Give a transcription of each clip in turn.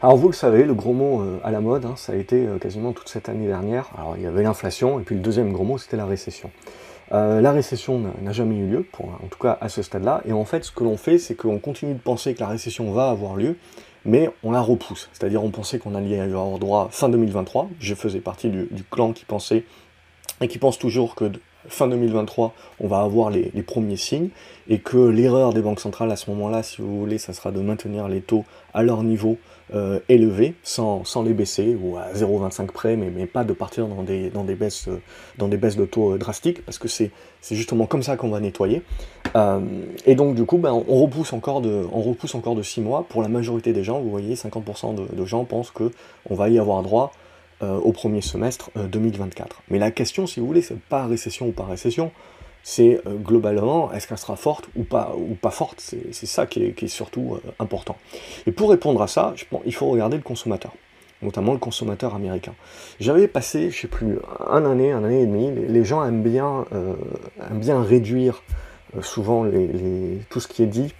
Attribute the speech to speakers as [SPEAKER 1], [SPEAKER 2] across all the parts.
[SPEAKER 1] Alors vous le savez, le gros mot euh, à la mode, hein, ça a été euh, quasiment toute cette année dernière. Alors il y avait l'inflation, et puis le deuxième gros mot, c'était la récession. Euh, la récession n'a jamais eu lieu, en tout cas à ce stade-là, et en fait ce que l'on fait, c'est qu'on continue de penser que la récession va avoir lieu, mais on la repousse. C'est-à-dire on pensait qu'on allait avoir droit fin 2023, je faisais partie du, du clan qui pensait, et qui pense toujours que fin 2023, on va avoir les, premiers signes, et que l'erreur des banques centrales à ce moment-là, si vous voulez, ça sera de maintenir les taux à leur niveau euh, élevé, sans, les baisser, ou à 0,25 près, mais, pas de partir dans des, dans des, baisses, dans des baisses de taux euh, drastiques, parce que c'est justement comme ça qu'on va nettoyer. Euh, et donc du coup, ben, on, repousse encore de, on repousse encore de 6 mois. Pour la majorité des gens, vous voyez, 50% de, de gens pensent qu'on va y avoir droit euh, au premier semestre 2024. Euh, Mais la question, si vous voulez, c'est pas récession ou pas récession, c'est euh, globalement, est-ce qu'elle sera forte ou pas, ou pas forte? C'est ça qui est, surtout important. Et pour répondre à ça, je pense, il faut regarder le consommateur notamment le consommateur américain. J'avais passé, je sais plus, un année, un année et demi, les, gens aiment bien, aiment bien réduire souvent tout ce qui est dit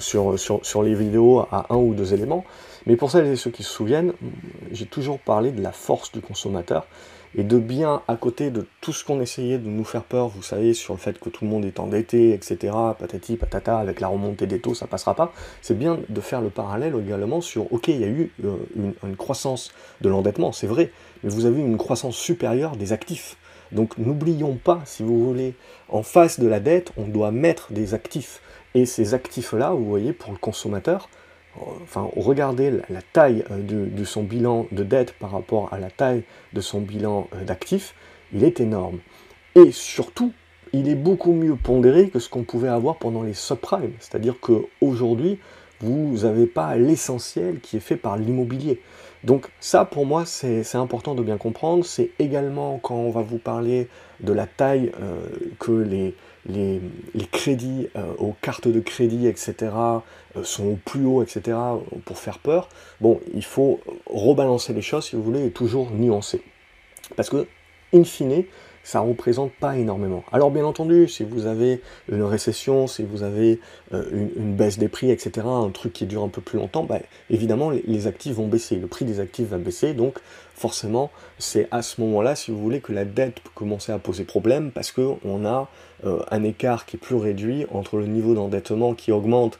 [SPEAKER 1] sur, sur, sur, les vidéos à un ou deux éléments. Mais pour celles et ceux qui se souviennent, j'ai toujours parlé de la force du consommateur et de bien à côté de tout ce qu'on essayait de nous faire peur, vous savez, sur le fait que tout le monde est endetté, etc., patati patata, avec la remontée des taux, ça passera pas, c'est bien de faire le parallèle également sur, ok, il y a eu euh, une, croissance de l'endettement, c'est vrai, mais vous avez eu une croissance supérieure des actifs. Donc n'oublions pas, si vous voulez, en face de la dette, on doit mettre des actifs. Et ces actifs-là, vous voyez, pour le consommateur, enfin, regardez la, taille euh, de, son bilan de dette par rapport à la taille de son bilan euh, d'actifs, il est énorme. Et surtout, il est beaucoup mieux pondéré que ce qu'on pouvait avoir pendant les subprimes. C'est-à-dire qu'aujourd'hui, vous n'avez pas l'essentiel qui est fait par l'immobilier. Donc ça, pour moi, c'est important de bien comprendre. C'est également quand on va vous parler de la taille euh, que les, les, crédits euh, aux cartes de crédit, etc., euh, sont au plus haut, etc., pour faire peur. Bon, il faut rebalancer les choses, si vous voulez, et toujours nuancer. Parce que, in fine, ça représente pas énormément. Alors bien entendu, si vous avez une récession, si vous avez euh, une, baisse des prix, etc., un truc qui dure un peu plus longtemps, bah, évidemment les, actifs vont baisser, le prix des actifs va baisser, donc forcément c'est à ce moment-là, si vous voulez, que la dette peut commencer à poser problème parce qu'on a euh, un écart qui est plus réduit entre le niveau d'endettement qui augmente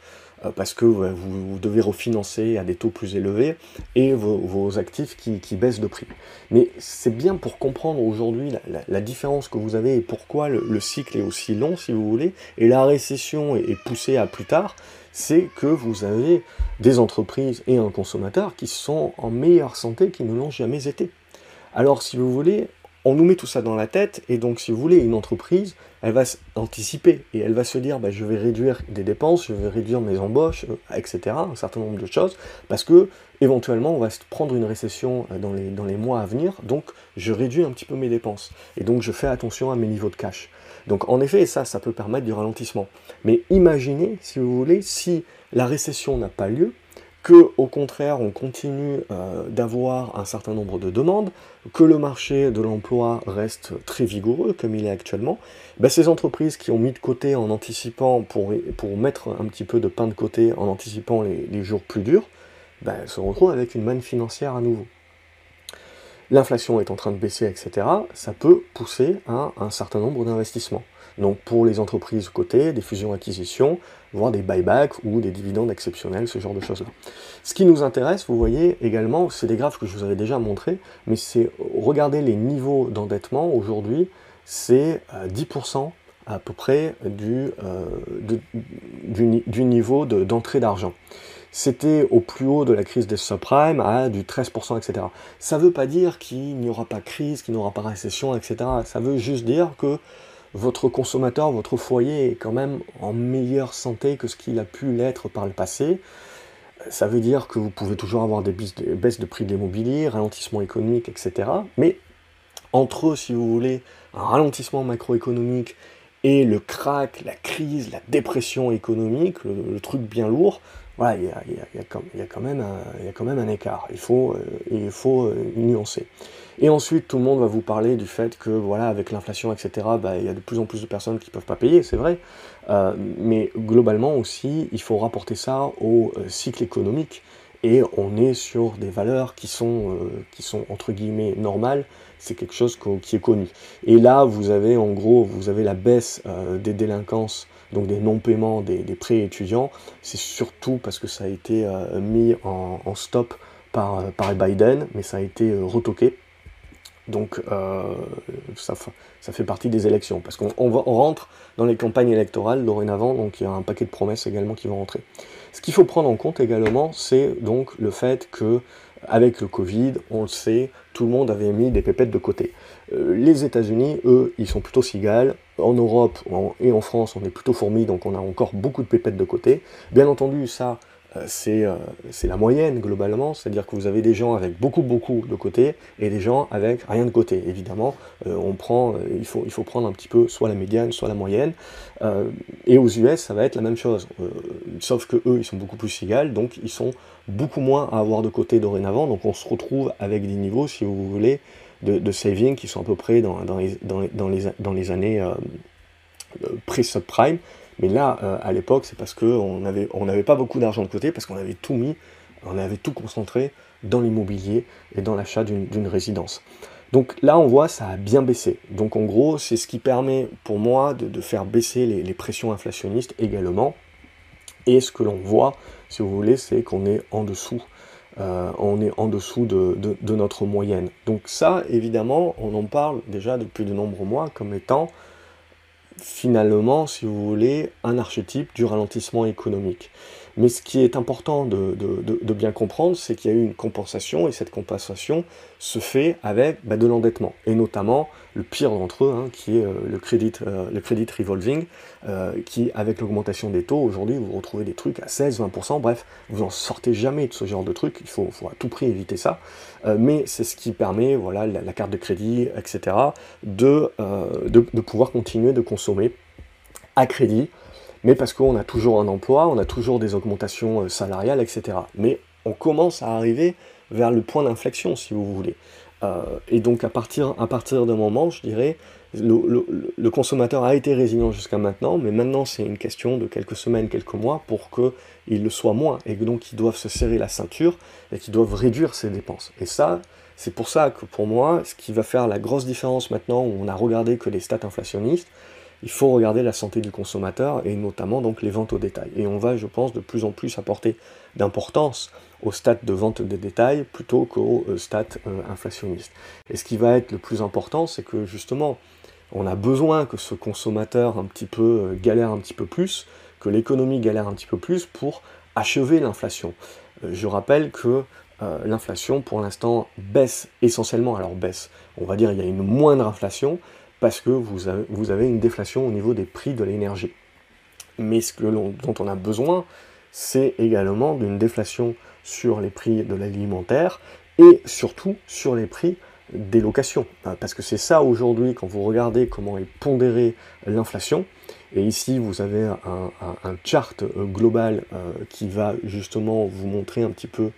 [SPEAKER 1] parce que vous, devez refinancer à des taux plus élevés et vos, actifs qui, baissent de prix. Mais c'est bien pour comprendre aujourd'hui la, différence que vous avez et pourquoi le, cycle est aussi long, si vous voulez, et la récession est, poussée à plus tard, c'est que vous avez des entreprises et un consommateur qui sont en meilleure santé qu'ils ne l'ont jamais été. Alors si vous voulez, on nous met tout ça dans la tête, et donc si vous voulez, une entreprise, elle va anticiper, et elle va se dire, bah, je vais réduire des dépenses, je vais réduire mes embauches, euh, etc., un certain nombre de choses, parce que éventuellement on va se prendre une récession euh, dans les, dans les mois à venir, donc je réduis un petit peu mes dépenses, et donc je fais attention à mes niveaux de cash. Donc en effet, ça, ça peut permettre du ralentissement. Mais imaginez, si vous voulez, si la récession n'a pas lieu, que au contraire on continue euh, d'avoir un certain nombre de demandes, que le marché de l'emploi reste très vigoureux comme il est actuellement, ben, ces entreprises qui ont mis de côté en anticipant, pour, mettre un petit peu de pain de côté en anticipant les, jours plus durs, ben, se retrouvent avec une manne financière à nouveau. L'inflation est en train de baisser, etc. Ça peut pousser à un certain nombre d'investissements. Donc pour les entreprises côté, des fusions-acquisitions, voire des buybacks ou des dividendes exceptionnels, ce genre de choses-là. Ce qui nous intéresse, vous voyez également, c'est des graphes que je vous avais déjà montrés, mais c'est regarder les niveaux d'endettement aujourd'hui, c'est 10% euh, à peu près du, euh, du, niveau d'entrée d'argent. C'était au plus haut de la crise des subprimes à du 13%, etc. Ça ne veut pas dire qu'il n'y aura pas crise, qu'il n'y aura pas récession, etc. Ça veut juste dire que votre consommateur, votre foyer est quand même en meilleure santé que ce qu'il a pu l'être par le passé. Ça veut dire que vous pouvez toujours avoir des baisses de prix de l'immobilier, ralentissement économique, etc. Mais entre, si vous voulez, un ralentissement macroéconomique et le crack, la crise, la dépression économique, le truc bien lourd, voilà, il y a, quand même un, écart. Il faut, euh, euh, nuancer. Et ensuite, tout le monde va vous parler du fait que, voilà, avec l'inflation, etc., bah, il y a de plus en plus de personnes qui ne peuvent pas payer, c'est vrai. Euh, mais globalement aussi, il faut rapporter ça au cycle économique et on est sur des valeurs qui sont, qui sont entre guillemets normales, c'est quelque chose qui est connu. Et là, vous avez en gros, vous avez la baisse des délinquances, donc des non-paiements des, prêts étudiants, c'est surtout parce que ça a été mis en, stop par, par Biden, mais ça a été retoqué donc euh, ça, fait partie des élections, parce qu'on rentre dans les campagnes électorales dorénavant, donc il y a un paquet de promesses également qui vont rentrer. Ce qu'il faut prendre en compte également, c'est donc le fait que avec le Covid, on le sait, tout le monde avait mis des pépettes de côté. Euh, les États-Unis, eux, ils sont plutôt cigales. En Europe et en France, on est plutôt fourmis, donc on a encore beaucoup de pépettes de côté. Bien entendu, ça, c'est la moyenne globalement, c'est-à-dire que vous avez des gens avec beaucoup beaucoup de côté et des gens avec rien de côté. Évidemment, euh, on prend, il, faut, prendre un petit peu soit la médiane, soit la moyenne. et aux US, ça va être la même chose, sauf que eux, ils sont beaucoup plus cigales, donc ils sont beaucoup moins à avoir de côté dorénavant. Donc on se retrouve avec des niveaux, si vous voulez, de, saving qui sont à peu près dans les années pré-subprime. Mais là, euh, à l'époque, c'est parce qu'on n'avait on pas beaucoup d'argent de côté, parce qu'on avait tout mis, on avait tout concentré dans l'immobilier et dans l'achat d'une résidence. Donc là, on voit, ça a bien baissé. Donc en gros, c'est ce qui permet pour moi de, faire baisser les, pressions inflationnistes également. Et ce que l'on voit, si vous voulez, c'est qu'on est en dessous. Euh, on est en dessous de, de, notre moyenne. Donc ça, évidemment, on en parle déjà depuis de nombreux mois comme étant finalement, si vous voulez, un archétype du ralentissement économique. Mais ce qui est important de, bien comprendre, c'est qu'il y a eu une compensation, et cette compensation se fait avec bah, de l'endettement, et notamment le pire d'entre eux, hein, qui est euh, le, crédit, euh, le revolving, euh, qui, avec l'augmentation des taux, aujourd'hui, vous retrouvez des trucs à 16-20%, bref, vous n'en sortez jamais de ce genre de truc, il faut, à tout prix éviter ça, mais c'est ce qui permet, voilà, la, carte de crédit, etc., de pouvoir continuer de consommer à crédit, mais parce qu'on a toujours un emploi, on a toujours des augmentations euh, salariales, etc. Mais on commence à arriver vers le point d'inflexion, si vous voulez. Euh, et donc à partir, à partir d'un moment, je dirais, le, consommateur a été résilient jusqu'à maintenant, mais maintenant c'est une question de quelques semaines, quelques mois pour qu'il le soit moins, et donc ils doivent se serrer la ceinture et qu'ils doivent réduire ses dépenses. Et ça, c'est pour ça que pour moi, ce qui va faire la grosse différence maintenant, où on a regardé que les stats inflationnistes, il faut regarder la santé du consommateur et notamment donc les ventes au détail. Et on va, je pense, de plus en plus apporter d'importance au stade de vente des détails plutôt qu'au euh, stade euh, inflationniste. Et ce qui va être le plus important, c'est que justement, on a besoin que ce consommateur un petit peu euh, galère un petit peu plus, que l'économie galère un petit peu plus pour achever l'inflation. je rappelle que l'inflation, pour l'instant, baisse essentiellement. Alors baisse, on va dire il y a une moindre inflation, parce que vous avez, une déflation au niveau des prix de l'énergie. Mais ce dont on a besoin, c'est également d'une déflation sur les prix de l'alimentaire et surtout sur les prix des locations. Euh, parce que c'est ça aujourd'hui, quand vous regardez comment est pondérée l'inflation, et ici vous avez un, chart euh, global euh, qui va justement vous montrer un petit peu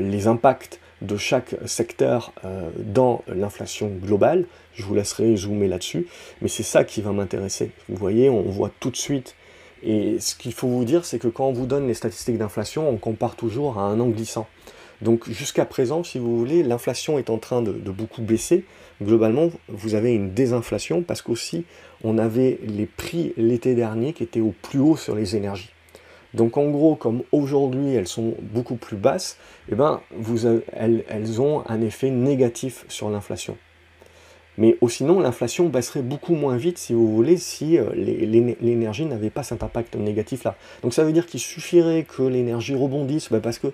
[SPEAKER 1] les impacts de chaque secteur euh, dans l'inflation globale. Je vous laisserai zoomer là-dessus, mais c'est ça qui va m'intéresser. Vous voyez, on voit tout de suite. Et ce qu'il faut vous dire, c'est que quand on vous donne les statistiques d'inflation, on compare toujours à un an glissant. Donc jusqu'à présent, si vous voulez, l'inflation est en train de, de, beaucoup baisser. Globalement, vous avez une désinflation parce qu'aussi, on avait les prix l'été dernier qui étaient au plus haut sur les énergies. Donc en gros, comme aujourd'hui elles sont beaucoup plus basses, eh ben, elles, ont un effet négatif sur l'inflation. Mais sinon, l'inflation baisserait beaucoup moins vite, si vous voulez, si euh, l'énergie n'avait pas cet impact négatif-là. Donc ça veut dire qu'il suffirait que l'énergie rebondisse, ben, parce que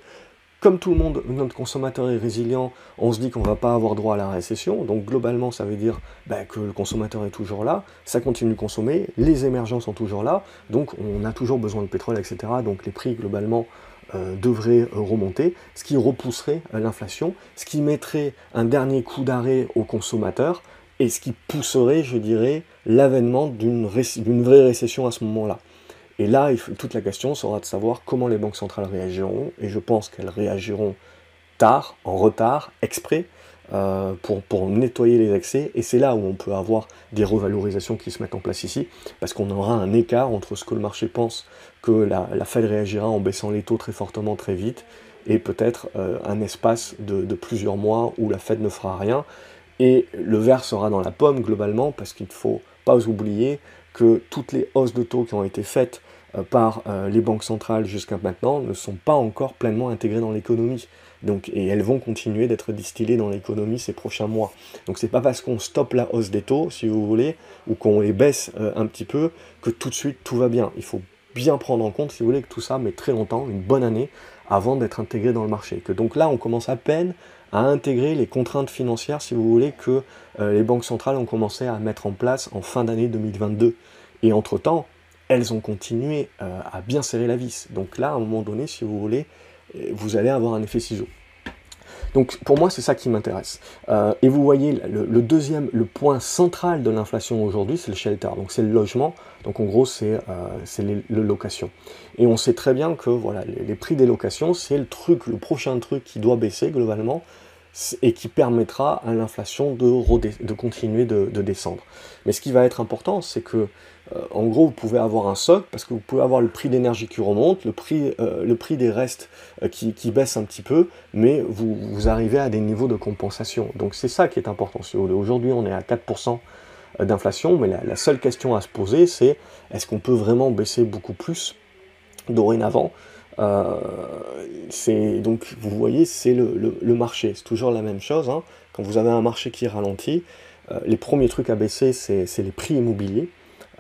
[SPEAKER 1] comme tout le monde, notre consommateur est résilient, on se dit qu'on ne va pas avoir droit à la récession. Donc globalement, ça veut dire bah, que le consommateur est toujours là, ça continue de consommer, les émergents sont toujours là, donc on a toujours besoin de pétrole, etc. Donc les prix globalement euh, devraient remonter, ce qui repousserait l'inflation, ce qui mettrait un dernier coup d'arrêt aux consommateurs et ce qui pousserait, je dirais, l'avènement d'une vraie récession à ce moment-là. Et là, toute la question sera de savoir comment les banques centrales réagiront, et je pense qu'elles réagiront tard, en retard, exprès, euh, pour, nettoyer les excès, et c'est là où on peut avoir des revalorisations qui se mettent en place ici, parce qu'on aura un écart entre ce que le marché pense que la, Fed réagira en baissant les taux très fortement, très vite, et peut-être un espace de, de, plusieurs mois où la Fed ne fera rien, et le verre sera dans la pomme globalement, parce qu'il ne faut pas oublier que toutes les hausses de taux qui ont été faites euh, par euh, les banques centrales jusqu'à maintenant ne sont pas encore pleinement intégrées dans l'économie. Donc, et elles vont continuer d'être distillées dans l'économie ces prochains mois. Donc c'est pas parce qu'on stoppe la hausse des taux, si vous voulez, ou qu'on les baisse euh, un petit peu, que tout de suite tout va bien. Il faut bien prendre en compte, si vous voulez, que tout ça met très longtemps, une bonne année, avant d'être intégré dans le marché. Que donc là, on commence à peine à intégrer les contraintes financières, si vous voulez, que les banques centrales ont commencé à mettre en place en fin d'année 2022. Et entre-temps, elles ont continué euh, à bien serrer la vis. Donc là, à un moment donné, si vous voulez, euh, vous allez avoir un effet ciseau. Donc pour moi, c'est ça qui m'intéresse. Euh, et vous voyez, le, deuxième, le point central de l'inflation aujourd'hui, c'est le shelter. Donc c'est le logement. Donc en gros, c'est les, le location. Et on sait très bien que voilà, les prix des locations, c'est le truc, le prochain truc qui doit baisser globalement et qui permettra à l'inflation de, continuer de, descendre. Mais ce qui va être important, c'est que, euh, en gros, vous pouvez avoir un socle, parce que vous pouvez avoir le prix d'énergie qui remonte, le prix, euh, des restes euh, qui, baisse un petit peu, mais vous, arrivez à des niveaux de compensation. Donc c'est ça qui est important. Aujourd'hui, on est à 4% d'inflation, mais la, seule question à se poser, c'est est-ce qu'on peut vraiment baisser beaucoup plus? Dorénavant euh, donc vous voyez c'est le, marché, c'est toujours la même chose. Hein. Quand vous avez un marché qui ralentit, euh, les premiers trucs à baisser c'est les prix immobiliers.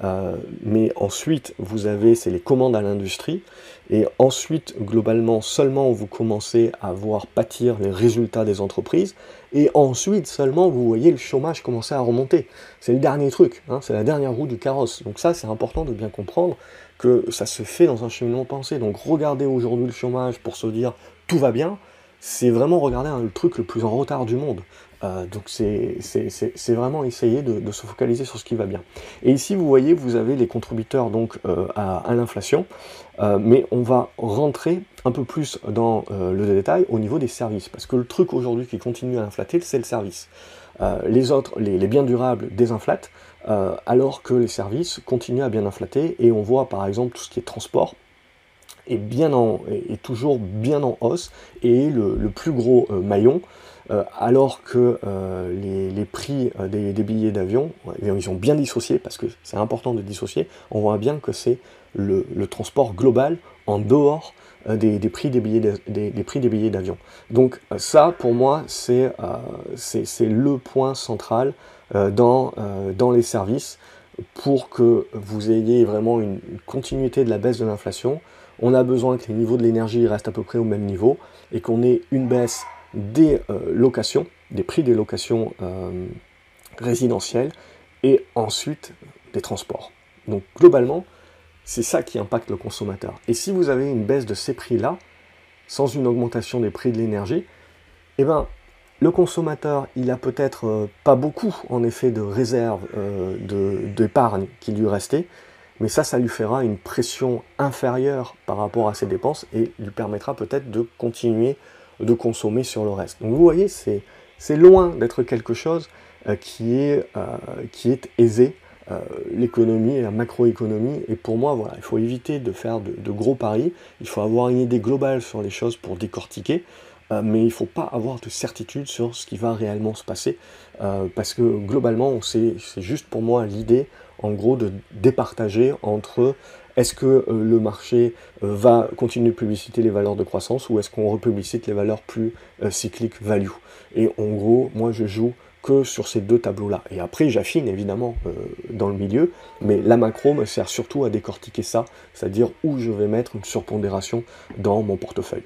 [SPEAKER 1] Euh, mais ensuite, vous avez, c'est les commandes à l'industrie, et ensuite, globalement, seulement vous commencez à voir pâtir les résultats des entreprises, et ensuite seulement vous voyez le chômage commencer à remonter. C'est le dernier truc, hein, c'est la dernière roue du carrosse. Donc ça, c'est important de bien comprendre que ça se fait dans un cheminement pensé. Donc regarder aujourd'hui le chômage pour se dire tout va bien, c'est vraiment regarder le truc le plus en retard du monde. Euh, donc c'est vraiment essayer de, se focaliser sur ce qui va bien. Et ici, vous voyez, vous avez les contributeurs donc euh, à, l'inflation, euh, mais on va rentrer un peu plus dans le détail au niveau des services, parce que le truc aujourd'hui qui continue à inflater, c'est le service. les autres, les, biens durables désinflatent, alors que les services continuent à bien inflater, et on voit par exemple tout ce qui est transport, est, bien en, est toujours bien en hausse et le, le plus gros maillon alors que euh, les, prix euh, des, billets d'avion, ils ont bien dissocié, parce que c'est important de dissocier, on voit bien que c'est le, transport global en dehors des, prix des billets d'avion. Donc ça, pour moi, c'est le point central dans les services pour que vous ayez vraiment une continuité de la baisse de l'inflation. On a besoin que les niveaux de l'énergie restent à peu près au même niveau et qu'on ait une baisse des euh, locations, des prix des locations euh, résidentielles, et ensuite des transports. Donc globalement, c'est ça qui impacte le consommateur. Et si vous avez une baisse de ces prix-là, sans une augmentation des prix de l'énergie, eh ben, le consommateur, il a peut-être euh, pas beaucoup, en effet, de réserves d'épargne qui lui restait, mais ça, ça lui fera une pression inférieure par rapport à ses dépenses et lui permettra peut-être de continuer de consommer sur le reste. Donc vous voyez, c'est loin d'être quelque chose euh, qui, est, euh, qui est aisé. Euh, l'économie la macroéconomie, et pour moi, il faut éviter de faire de, gros paris, il faut avoir une idée globale sur les choses pour décortiquer, mais il ne faut pas avoir de certitude sur ce qui va réellement se passer, parce que globalement, c'est juste pour moi l'idée, en gros, de départager entre est-ce que euh, le marché euh, va continuer de publiciter les valeurs de croissance ou est-ce qu'on republicite les valeurs plus euh, cycliques value? Et en gros, moi je joue que sur ces deux tableaux-là. Et après, j'affine évidemment dans le milieu, mais la macro me sert surtout à décortiquer ça, c'est-à-dire où je vais mettre une surpondération dans mon portefeuille.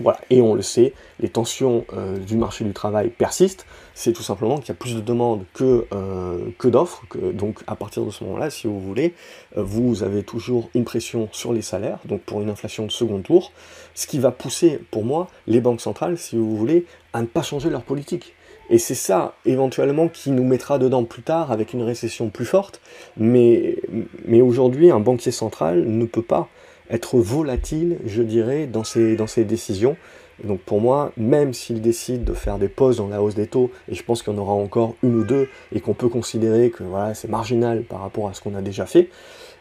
[SPEAKER 1] Voilà, et on le sait, les tensions euh, du marché du travail persistent, c'est tout simplement qu'il y a plus de demandes que, euh, que d'offres, donc à partir de ce moment-là, si vous voulez, euh, vous avez toujours une pression sur les salaires, donc pour une inflation de second tour, ce qui va pousser, pour moi, les banques centrales, si vous voulez, à ne pas changer leur politique. Et c'est ça, éventuellement, qui nous mettra dedans plus tard avec une récession plus forte, mais, mais aujourd'hui, un banquier central ne peut pas être volatile, je dirais, dans ses, dans ses décisions. donc pour moi, même s'il décide de faire des pauses dans la hausse des taux, et je pense qu'il y en aura encore une ou deux, et qu'on peut considérer que voilà, c'est marginal par rapport à ce qu'on a déjà fait,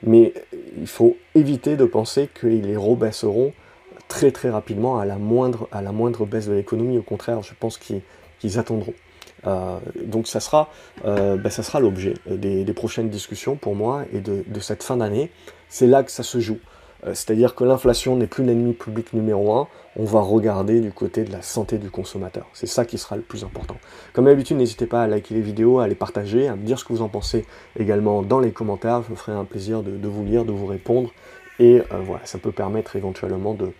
[SPEAKER 1] mais il faut éviter de penser qu'ils les rebaisseront très très rapidement à la moindre, à la moindre baisse de l'économie. Au contraire, je pense qu'ils attendront. Euh, donc ça sera, euh, ben, ça sera l'objet des, prochaines discussions pour moi et de, cette fin d'année. C'est là que ça se joue. Euh, c'est-à-dire que l'inflation n'est plus l'ennemi public numéro un, on va regarder du côté de la santé du consommateur. C'est ça qui sera le plus important. Comme d'habitude, n'hésitez pas à liker les vidéos, à les partager, à me dire ce que vous en pensez également dans les commentaires. Je me ferai un plaisir de, vous lire, de vous répondre. Et voilà, ça peut permettre éventuellement de,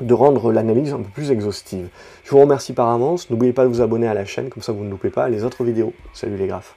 [SPEAKER 1] de rendre l'analyse un peu plus exhaustive. Je vous remercie par avance, n'oubliez pas de vous abonner à la chaîne, comme ça vous ne loupez pas les autres vidéos. Salut les graphes